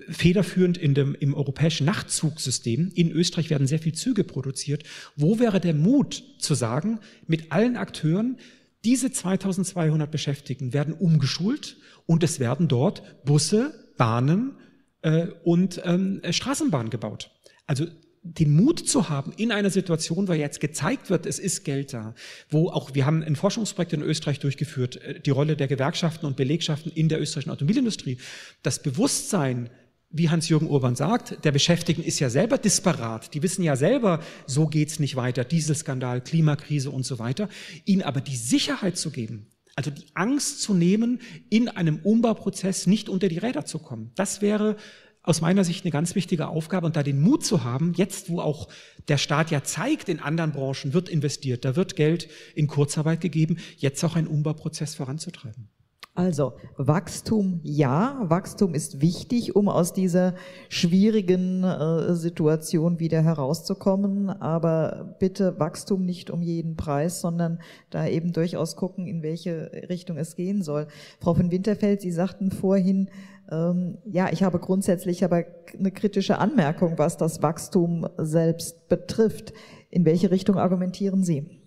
federführend in dem, im europäischen Nachtzugsystem. In Österreich werden sehr viele Züge produziert. Wo wäre der Mut zu sagen, mit allen Akteuren, diese 2200 Beschäftigten werden umgeschult und es werden dort Busse, Bahnen äh, und ähm, Straßenbahnen gebaut. Also den Mut zu haben in einer Situation, wo jetzt gezeigt wird, es ist Geld da, wo auch, wir haben ein Forschungsprojekt in Österreich durchgeführt, äh, die Rolle der Gewerkschaften und Belegschaften in der österreichischen Automobilindustrie. Das Bewusstsein, wie Hans-Jürgen Urban sagt, der Beschäftigten ist ja selber disparat. Die wissen ja selber, so geht's nicht weiter, Dieselskandal, Klimakrise und so weiter. Ihnen aber die Sicherheit zu geben, also die Angst zu nehmen, in einem Umbauprozess nicht unter die Räder zu kommen. Das wäre aus meiner Sicht eine ganz wichtige Aufgabe und da den Mut zu haben, jetzt wo auch der Staat ja zeigt, in anderen Branchen wird investiert, da wird Geld in Kurzarbeit gegeben, jetzt auch einen Umbauprozess voranzutreiben. Also Wachstum ja, Wachstum ist wichtig, um aus dieser schwierigen äh, Situation wieder herauszukommen, aber bitte Wachstum nicht um jeden Preis, sondern da eben durchaus gucken, in welche Richtung es gehen soll. Frau von Winterfeld, Sie sagten vorhin, ja, ich habe grundsätzlich aber eine kritische Anmerkung, was das Wachstum selbst betrifft. In welche Richtung argumentieren Sie?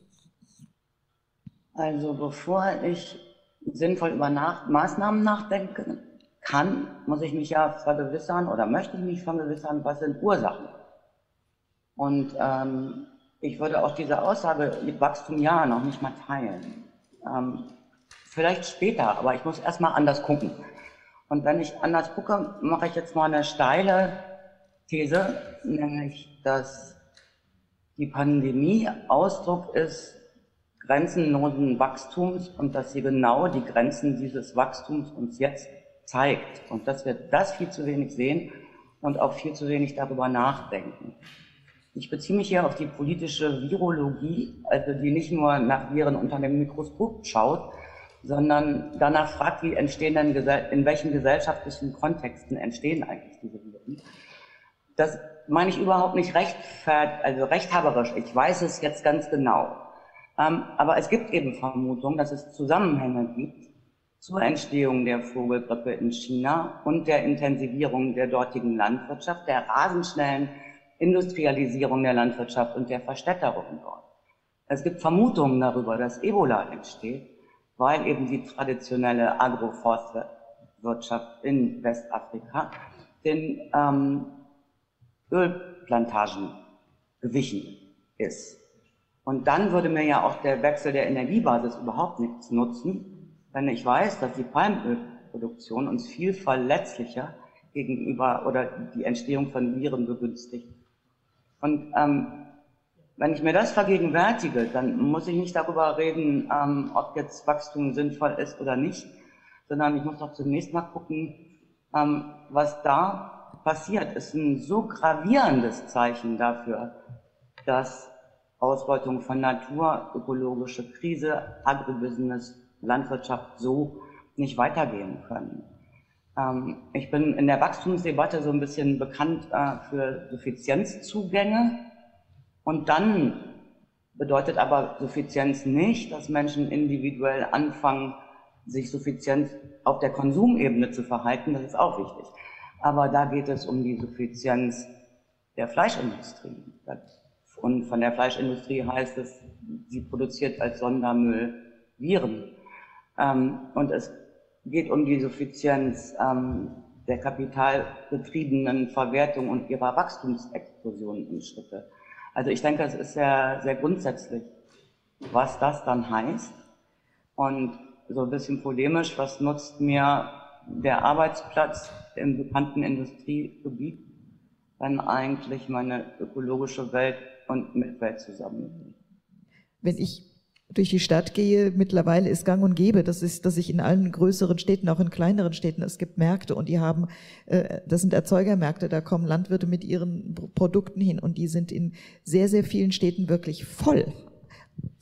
Also bevor ich sinnvoll über nach Maßnahmen nachdenken kann, muss ich mich ja vergewissern oder möchte ich mich vergewissern, was sind Ursachen. Und ähm, ich würde auch diese Aussage mit Wachstum ja noch nicht mal teilen. Ähm, vielleicht später, aber ich muss erstmal anders gucken. Und wenn ich anders gucke, mache ich jetzt mal eine steile These, nämlich, dass die Pandemie Ausdruck ist grenzenlosen Wachstums und dass sie genau die Grenzen dieses Wachstums uns jetzt zeigt und dass wir das viel zu wenig sehen und auch viel zu wenig darüber nachdenken. Ich beziehe mich hier auf die politische Virologie, also die nicht nur nach Viren unter dem Mikroskop schaut, sondern danach fragt, wie entstehen denn, in welchen gesellschaftlichen Kontexten entstehen eigentlich diese Viren. Das meine ich überhaupt nicht rechtfert, also rechthaberisch. Ich weiß es jetzt ganz genau. Ähm, aber es gibt eben Vermutungen, dass es Zusammenhänge gibt zur Entstehung der Vogelgrippe in China und der Intensivierung der dortigen Landwirtschaft, der rasend schnellen Industrialisierung der Landwirtschaft und der Verstädterung dort. Es gibt Vermutungen darüber, dass Ebola entsteht, weil eben die traditionelle Agroforstwirtschaft in Westafrika den ähm, Ölplantagen gewichen ist. Und dann würde mir ja auch der Wechsel der Energiebasis überhaupt nichts nutzen, wenn ich weiß, dass die Palmölproduktion uns viel verletzlicher gegenüber oder die Entstehung von Viren begünstigt. Und ähm, wenn ich mir das vergegenwärtige, dann muss ich nicht darüber reden, ähm, ob jetzt Wachstum sinnvoll ist oder nicht, sondern ich muss doch zunächst mal gucken, ähm, was da passiert. Ist ein so gravierendes Zeichen dafür, dass Ausbeutung von Natur, ökologische Krise, Agrobusiness, Landwirtschaft so nicht weitergehen können. Ähm, ich bin in der Wachstumsdebatte so ein bisschen bekannt äh, für Suffizienzzugänge. Und dann bedeutet aber Suffizienz nicht, dass Menschen individuell anfangen, sich suffizient auf der Konsumebene zu verhalten. Das ist auch wichtig. Aber da geht es um die Suffizienz der Fleischindustrie. Und von der Fleischindustrie heißt es, sie produziert als Sondermüll Viren. Ähm, und es geht um die Suffizienz ähm, der kapitalbetriebenen Verwertung und ihrer Wachstumsexplosion in Schritte. Also ich denke, es ist sehr, sehr grundsätzlich, was das dann heißt. Und so ein bisschen polemisch, was nutzt mir der Arbeitsplatz im bekannten Industriegebiet, wenn eigentlich meine ökologische Welt und Mitwelt zusammen. Wenn ich durch die Stadt gehe, mittlerweile ist gang und gäbe, das ist, dass ich in allen größeren Städten, auch in kleineren Städten, es gibt Märkte und die haben, äh, das sind Erzeugermärkte, da kommen Landwirte mit ihren Produkten hin und die sind in sehr, sehr vielen Städten wirklich voll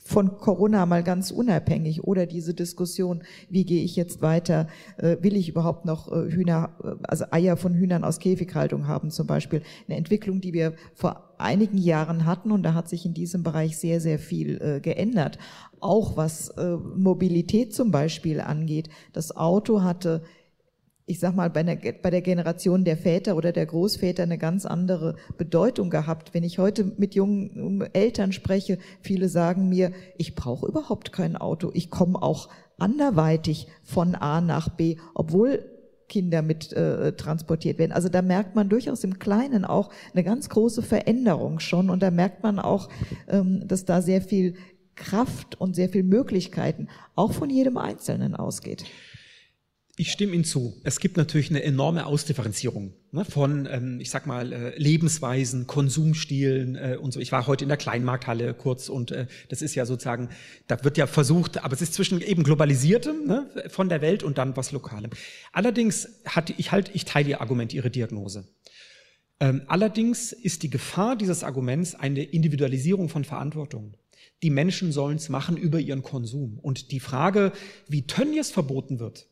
von Corona mal ganz unabhängig oder diese Diskussion, wie gehe ich jetzt weiter, äh, will ich überhaupt noch äh, Hühner, äh, also Eier von Hühnern aus Käfighaltung haben zum Beispiel. Eine Entwicklung, die wir vor einigen Jahren hatten und da hat sich in diesem Bereich sehr, sehr viel geändert. Auch was Mobilität zum Beispiel angeht. Das Auto hatte ich sag mal, bei, einer, bei der Generation der Väter oder der Großväter eine ganz andere Bedeutung gehabt. Wenn ich heute mit jungen Eltern spreche, viele sagen mir, ich brauche überhaupt kein Auto. Ich komme auch anderweitig von A nach B, obwohl Kinder mit äh, transportiert werden. Also da merkt man durchaus im Kleinen auch eine ganz große Veränderung schon und da merkt man auch, ähm, dass da sehr viel Kraft und sehr viel Möglichkeiten auch von jedem Einzelnen ausgeht. Ich stimme Ihnen zu. Es gibt natürlich eine enorme Ausdifferenzierung ne, von, ähm, ich sag mal, äh, Lebensweisen, Konsumstilen äh, und so. Ich war heute in der Kleinmarkthalle kurz und äh, das ist ja sozusagen, da wird ja versucht, aber es ist zwischen eben globalisiertem ne, von der Welt und dann was Lokalem. Allerdings hat ich halt, ich teile Ihr Argument, Ihre Diagnose. Ähm, allerdings ist die Gefahr dieses Arguments eine Individualisierung von Verantwortung. Die Menschen sollen es machen über ihren Konsum. Und die Frage, wie Tönnies verboten wird,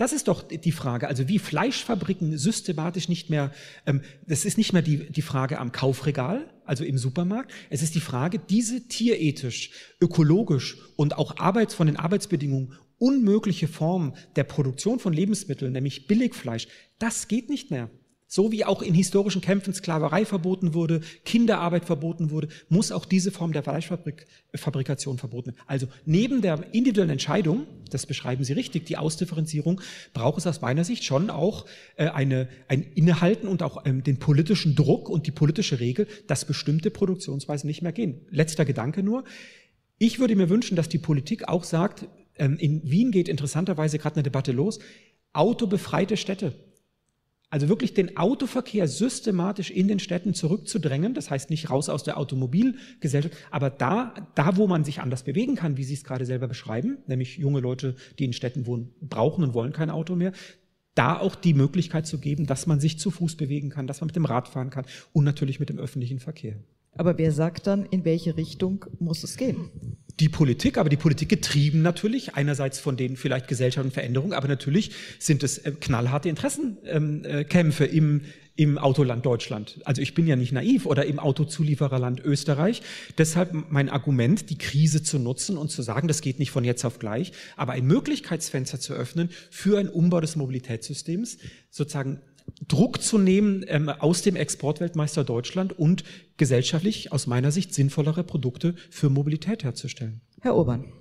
Das ist doch die Frage. Also wie Fleischfabriken systematisch nicht mehr, ähm, das ist nicht mehr die, die Frage am Kaufregal, also im Supermarkt. Es ist die Frage, diese tierethisch, ökologisch und auch Arbeits, von den Arbeitsbedingungen unmögliche Form der Produktion von Lebensmitteln, nämlich Billigfleisch, das geht nicht mehr. So wie auch in historischen Kämpfen Sklaverei verboten wurde, Kinderarbeit verboten wurde, muss auch diese Form der Fleischfabrikation verboten werden. Also neben der individuellen Entscheidung, das beschreiben Sie richtig, die Ausdifferenzierung, braucht es aus meiner Sicht schon auch äh, eine, ein Innehalten und auch ähm, den politischen Druck und die politische Regel, dass bestimmte Produktionsweisen nicht mehr gehen. Letzter Gedanke nur. Ich würde mir wünschen, dass die Politik auch sagt, ähm, in Wien geht interessanterweise gerade eine Debatte los, autobefreite Städte. Also wirklich den Autoverkehr systematisch in den Städten zurückzudrängen, das heißt nicht raus aus der Automobilgesellschaft, aber da, da wo man sich anders bewegen kann, wie Sie es gerade selber beschreiben, nämlich junge Leute, die in Städten wohnen, brauchen und wollen kein Auto mehr, da auch die Möglichkeit zu geben, dass man sich zu Fuß bewegen kann, dass man mit dem Rad fahren kann und natürlich mit dem öffentlichen Verkehr. Aber wer sagt dann, in welche Richtung muss es gehen? die Politik, aber die Politik getrieben natürlich, einerseits von den vielleicht gesellschaftlichen Veränderungen, aber natürlich sind es äh, knallharte Interessenkämpfe im, im Autoland Deutschland. Also ich bin ja nicht naiv oder im Autozuliefererland Österreich. Deshalb mein Argument, die Krise zu nutzen und zu sagen, das geht nicht von jetzt auf gleich, aber ein Möglichkeitsfenster zu öffnen für einen Umbau des Mobilitätssystems, sozusagen Druck zu nehmen ähm, aus dem Exportweltmeister Deutschland und gesellschaftlich aus meiner Sicht sinnvollere Produkte für Mobilität herzustellen. Herr Urban.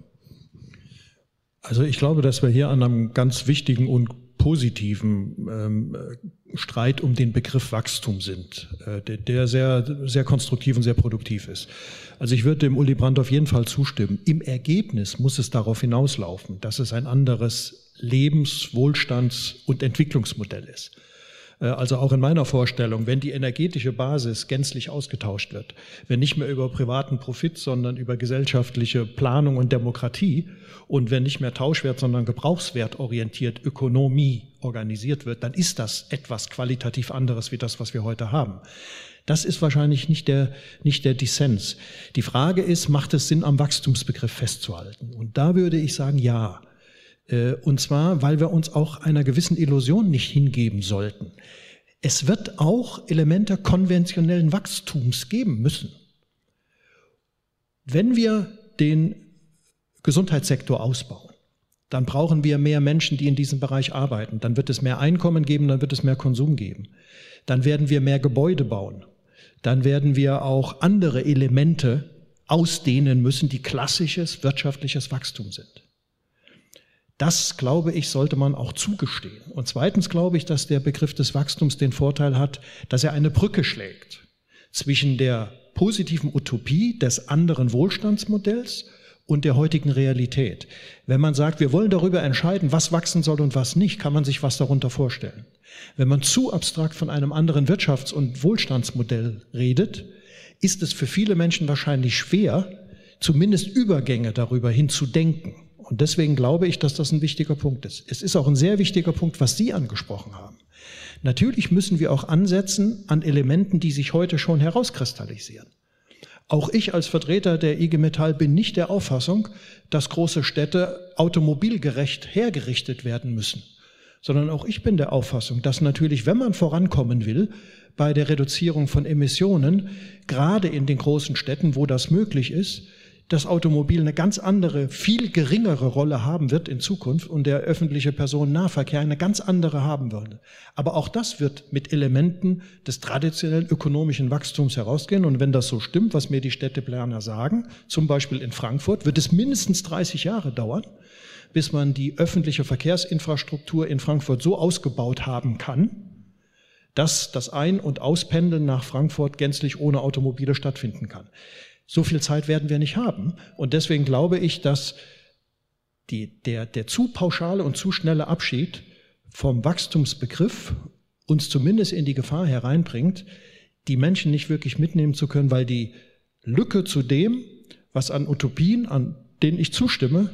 Also ich glaube, dass wir hier an einem ganz wichtigen und positiven ähm, Streit um den Begriff Wachstum sind, äh, der, der, sehr, sehr konstruktiv und sehr produktiv ist. Also ich würde dem Uli Brandt auf jeden Fall zustimmen. Im Ergebnis muss es darauf hinauslaufen, dass es ein anderes Lebens-, Wohlstands- und Entwicklungsmodell ist. Äh, also auch in meiner Vorstellung, wenn die energetische Basis gänzlich ausgetauscht wird, wenn nicht mehr über privaten Profit, sondern über gesellschaftliche Planung und Demokratie und wenn nicht mehr Tauschwert, sondern Gebrauchswert orientiert Ökonomie organisiert wird, dann ist das etwas qualitativ anderes wie das, was wir heute haben. Das ist wahrscheinlich nicht der, nicht der Dissens. Die Frage ist, macht es Sinn, am Wachstumsbegriff festzuhalten? Und da würde ich sagen, ja. Äh, und zwar, weil wir uns auch einer gewissen Illusion nicht hingeben sollten. Es wird auch Elemente konventionellen Wachstums geben müssen. Wenn wir den Gesundheitssektor ausbauen, dann brauchen wir mehr Menschen, die in diesem Bereich arbeiten. Dann wird es mehr Einkommen geben, dann wird es mehr Konsum geben. Dann werden wir mehr Gebäude bauen. Dann werden wir auch andere Elemente ausdehnen müssen, die klassisches wirtschaftliches Wachstum sind. Das, glaube ich, sollte man auch zugestehen. Und zweitens glaube ich, dass der Begriff des Wachstums den Vorteil hat, dass er eine Brücke schlägt zwischen der positiven Utopie des anderen Wohlstandsmodells und der heutigen Realität. Wenn man sagt, wir wollen darüber entscheiden, was wachsen soll und was nicht, kann man sich was darunter vorstellen. Wenn man zu abstrakt von einem anderen Wirtschafts- und Wohlstandsmodell redet, ist es für viele Menschen wahrscheinlich schwer, zumindest Übergänge darüber hin zu denken. Und deswegen glaube ich, dass das ein wichtiger Punkt ist. Es ist auch ein sehr wichtiger Punkt, was Sie angesprochen haben. Natürlich müssen wir auch ansetzen an Elementen, die sich heute schon herauskristallisieren. Auch ich als Vertreter der IG Metall bin nicht der Auffassung, dass große Städte automobilgerecht hergerichtet werden müssen, sondern auch ich bin der Auffassung, dass natürlich, wenn man vorankommen will, bei der Reduzierung von Emissionen, gerade in den großen Städten, wo das möglich ist, das Automobil eine ganz andere, viel geringere Rolle haben wird in Zukunft und der öffentliche Personennahverkehr eine ganz andere haben würde. Aber auch das wird mit Elementen des traditionellen ökonomischen Wachstums herausgehen. Und wenn das so stimmt, was mir die Städteplaner sagen, zum Beispiel in Frankfurt, wird es mindestens 30 Jahre dauern, bis man die öffentliche Verkehrsinfrastruktur in Frankfurt so ausgebaut haben kann, dass das Ein- und Auspendeln nach Frankfurt gänzlich ohne Automobile stattfinden kann. So viel Zeit werden wir nicht haben. Und deswegen glaube ich, dass die, der, der zu pauschale und zu schnelle Abschied vom Wachstumsbegriff uns zumindest in die Gefahr hereinbringt, die Menschen nicht wirklich mitnehmen zu können, weil die Lücke zu dem, was an Utopien, an denen ich zustimme,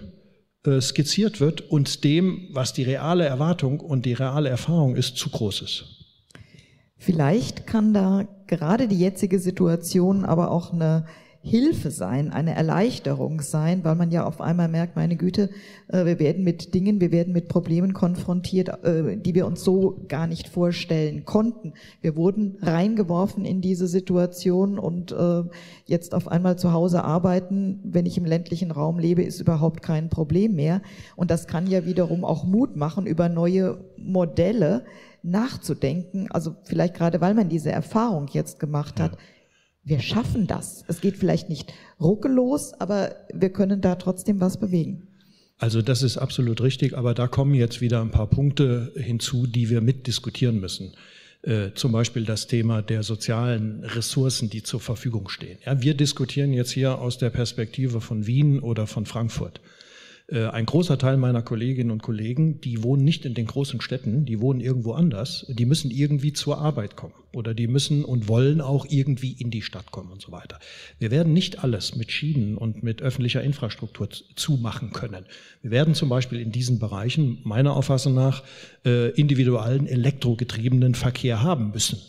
äh, skizziert wird und dem, was die reale Erwartung und die reale Erfahrung ist, zu groß ist. Vielleicht kann da gerade die jetzige Situation aber auch eine Hilfe sein, eine Erleichterung sein, weil man ja auf einmal merkt, meine Güte, äh, wir werden mit Dingen, wir werden mit Problemen konfrontiert, äh, die wir uns so gar nicht vorstellen konnten. Wir wurden reingeworfen in diese Situation und äh, jetzt auf einmal zu Hause arbeiten, wenn ich im ländlichen Raum lebe, ist überhaupt kein Problem mehr. Und das kann ja wiederum auch Mut machen, über neue Modelle nachzudenken. Also vielleicht gerade, weil man diese Erfahrung jetzt gemacht hat. Ja wir schaffen das. Es geht vielleicht nicht ruckelos, aber wir können da trotzdem was bewegen. Also das ist absolut richtig, aber da kommen jetzt wieder ein paar Punkte hinzu, die wir mitdiskutieren müssen. Äh, zum Beispiel das Thema der sozialen Ressourcen, die zur Verfügung stehen. Ja, wir diskutieren jetzt hier aus der Perspektive von Wien oder von Frankfurt. Äh, ein großer Teil meiner Kolleginnen und Kollegen, die wohnen nicht in den großen Städten, die wohnen irgendwo anders, die müssen irgendwie zur Arbeit kommen oder die müssen und wollen auch irgendwie in die Stadt kommen und so weiter. Wir werden nicht alles mit Schienen und mit öffentlicher Infrastruktur zumachen können. Wir werden zum Beispiel in diesen Bereichen meiner Auffassung nach äh, individuellen elektrogetriebenen Verkehr haben müssen.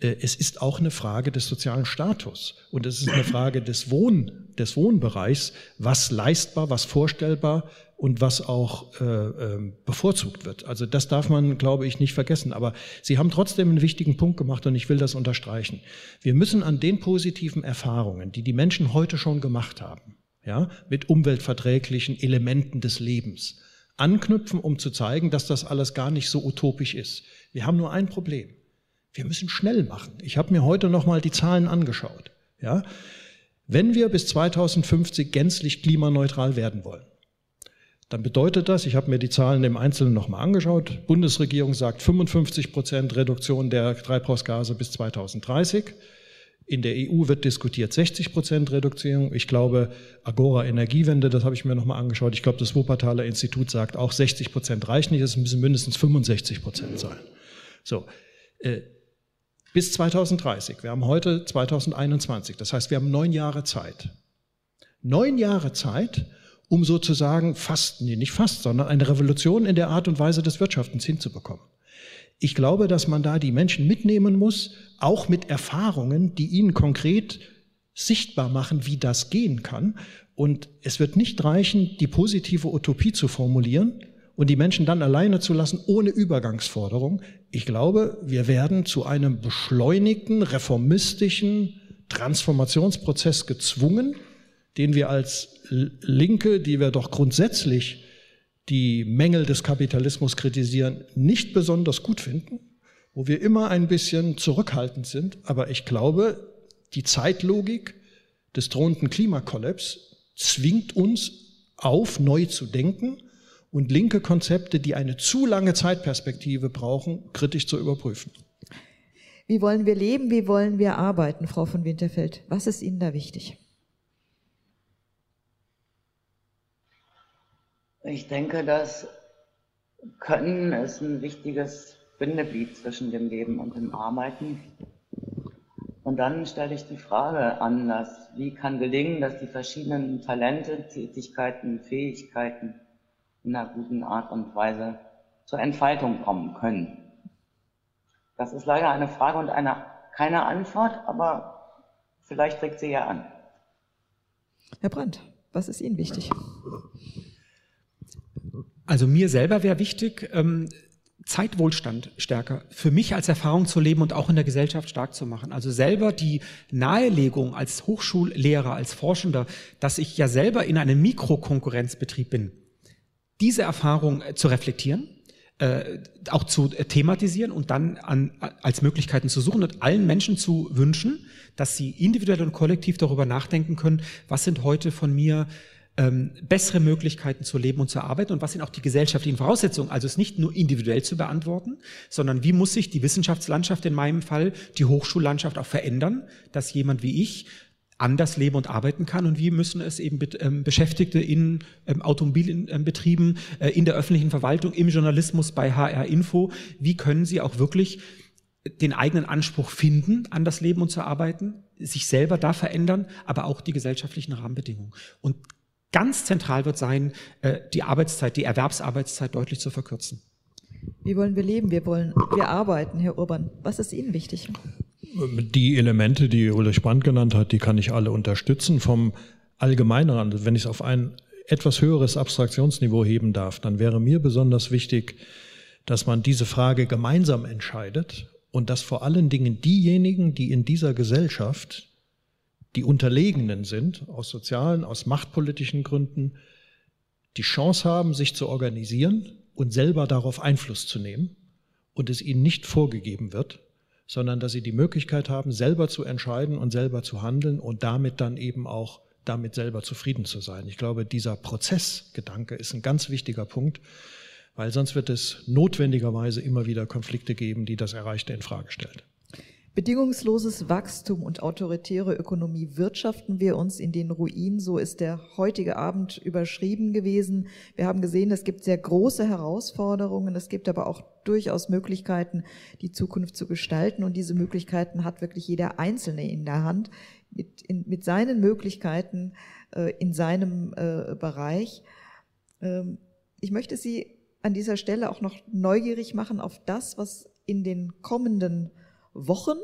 Äh, es ist auch eine Frage des sozialen Status und es ist eine Frage des, Wohn, des Wohnbereichs, was leistbar, was vorstellbar und was auch äh, äh, bevorzugt wird. Also das darf man, glaube ich, nicht vergessen. Aber Sie haben trotzdem einen wichtigen Punkt gemacht und ich will das unterstreichen. Wir müssen an den positiven Erfahrungen, die die Menschen heute schon gemacht haben, ja, mit umweltverträglichen Elementen des Lebens, anknüpfen, um zu zeigen, dass das alles gar nicht so utopisch ist. Wir haben nur ein Problem. Wir müssen schnell machen. Ich habe mir heute noch mal die Zahlen angeschaut. Ja? Wenn wir bis 2050 gänzlich klimaneutral werden wollen, dann bedeutet das, ich habe mir die Zahlen im Einzelnen nochmal angeschaut, Bundesregierung sagt 55 Prozent Reduktion der Treibhausgase bis 2030. In der EU wird diskutiert 60 Prozent Reduktion. Ich glaube, Agora Energiewende, das habe ich mir nochmal angeschaut. Ich glaube, das Wuppertaler Institut sagt auch 60 Prozent reicht nicht, es müssen mindestens 65 Prozent sein. So, äh, bis 2030. Wir haben heute 2021. Das heißt, wir haben neun Jahre Zeit. Neun Jahre Zeit, um sozusagen fast, nee, nicht fast, sondern eine Revolution in der Art und Weise des Wirtschaftens hinzubekommen. Ich glaube, dass man da die Menschen mitnehmen muss, auch mit Erfahrungen, die ihnen konkret sichtbar machen, wie das gehen kann. Und es wird nicht reichen, die positive Utopie zu formulieren, und die Menschen dann alleine zu lassen ohne Übergangsforderung. Ich glaube, wir werden zu einem beschleunigten, reformistischen Transformationsprozess gezwungen, den wir als Linke, die wir doch grundsätzlich die Mängel des Kapitalismus kritisieren, nicht besonders gut finden, wo wir immer ein bisschen zurückhaltend sind. Aber ich glaube, die Zeitlogik des drohenden Klimakollaps zwingt uns auf, neu zu denken und linke Konzepte, die eine zu lange Zeitperspektive brauchen, kritisch zu überprüfen. Wie wollen wir leben? Wie wollen wir arbeiten, Frau von Winterfeld? Was ist Ihnen da wichtig? Ich denke, das Können ist ein wichtiges Bindeglied zwischen dem Leben und dem Arbeiten. Und dann stelle ich die Frage anders, wie kann gelingen, dass die verschiedenen Talente, Tätigkeiten, Fähigkeiten in einer guten Art und Weise zur Entfaltung kommen können? Das ist leider eine Frage und eine, keine Antwort, aber vielleicht regt sie ja an. Herr Brandt, was ist Ihnen wichtig? Also mir selber wäre wichtig, ähm, Zeitwohlstand stärker für mich als Erfahrung zu leben und auch in der Gesellschaft stark zu machen. Also selber die Nahelegung als Hochschullehrer, als Forschender, dass ich ja selber in einem Mikrokonkurrenzbetrieb bin diese Erfahrung äh, zu reflektieren, äh, auch zu äh, thematisieren und dann an, als Möglichkeiten zu suchen und allen Menschen zu wünschen, dass sie individuell und kollektiv darüber nachdenken können, was sind heute von mir ähm, bessere Möglichkeiten zu leben und zu arbeiten und was sind auch die gesellschaftlichen Voraussetzungen. Also es nicht nur individuell zu beantworten, sondern wie muss sich die Wissenschaftslandschaft in meinem Fall, die Hochschullandschaft auch verändern, dass jemand wie ich anders leben und arbeiten kann und wie müssen es eben ähm, Beschäftigte in ähm, Automobilbetrieben, äh, in der öffentlichen Verwaltung, im Journalismus bei HR Info, wie können sie auch wirklich den eigenen Anspruch finden, an das Leben und zu arbeiten, sich selber da verändern, aber auch die gesellschaftlichen Rahmenbedingungen. Und ganz zentral wird sein, äh, die Arbeitszeit, die Erwerbsarbeitszeit deutlich zu verkürzen. Wie wollen wir leben? Wir wollen, wir arbeiten, Herr Urban. Was ist Ihnen wichtig? Die Elemente, die Ulrich Brandt genannt hat, die kann ich alle unterstützen. Vom Allgemeineren, wenn ich es auf ein etwas höheres Abstraktionsniveau heben darf, dann wäre mir besonders wichtig, dass man diese Frage gemeinsam entscheidet und dass vor allen Dingen diejenigen, die in dieser Gesellschaft die Unterlegenen sind, aus sozialen, aus machtpolitischen Gründen, die Chance haben, sich zu organisieren und selber darauf Einfluss zu nehmen und es ihnen nicht vorgegeben wird, sondern dass sie die Möglichkeit haben, selber zu entscheiden und selber zu handeln und damit dann eben auch damit selber zufrieden zu sein. Ich glaube, dieser Prozessgedanke ist ein ganz wichtiger Punkt, weil sonst wird es notwendigerweise immer wieder Konflikte geben, die das Erreichte in Frage stellt. Bedingungsloses Wachstum und autoritäre Ökonomie wirtschaften wir uns in den Ruin. So ist der heutige Abend überschrieben gewesen. Wir haben gesehen, es gibt sehr große Herausforderungen. Es gibt aber auch durchaus Möglichkeiten, die Zukunft zu gestalten. Und diese Möglichkeiten hat wirklich jeder Einzelne in der Hand mit, in, mit seinen Möglichkeiten äh, in seinem äh, Bereich. Ähm, ich möchte Sie an dieser Stelle auch noch neugierig machen auf das, was in den kommenden Wochen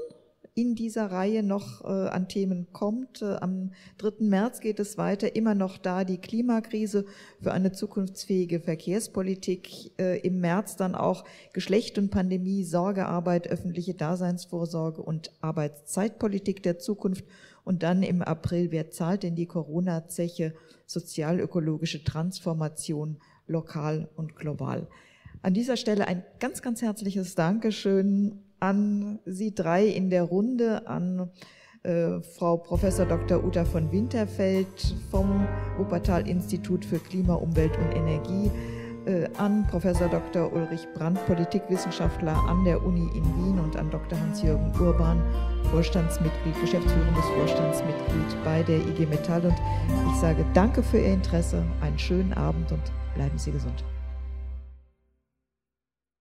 in dieser Reihe noch äh, an Themen kommt. Äh, am 3. März geht es weiter, immer noch da die Klimakrise für eine zukunftsfähige Verkehrspolitik. Äh, Im März dann auch Geschlecht und Pandemie, Sorgearbeit, öffentliche Daseinsvorsorge und Arbeitszeitpolitik der Zukunft. Und dann im April, wer zahlt denn die Corona-Zeche, sozialökologische Transformation lokal und global. An dieser Stelle ein ganz, ganz herzliches Dankeschön an Sie drei in der Runde, an äh, Frau Professor Dr. Uta von Winterfeld vom Wuppertal-Institut für Klima, Umwelt und Energie, äh, an Professor Dr. Ulrich Brandt, Politikwissenschaftler an der Uni in Wien und an Dr. Hans-Jürgen Urban, Vorstandsmitglied, geschäftsführendes Vorstandsmitglied bei der IG Metall. Und ich sage danke für Ihr Interesse, einen schönen Abend und bleiben Sie gesund.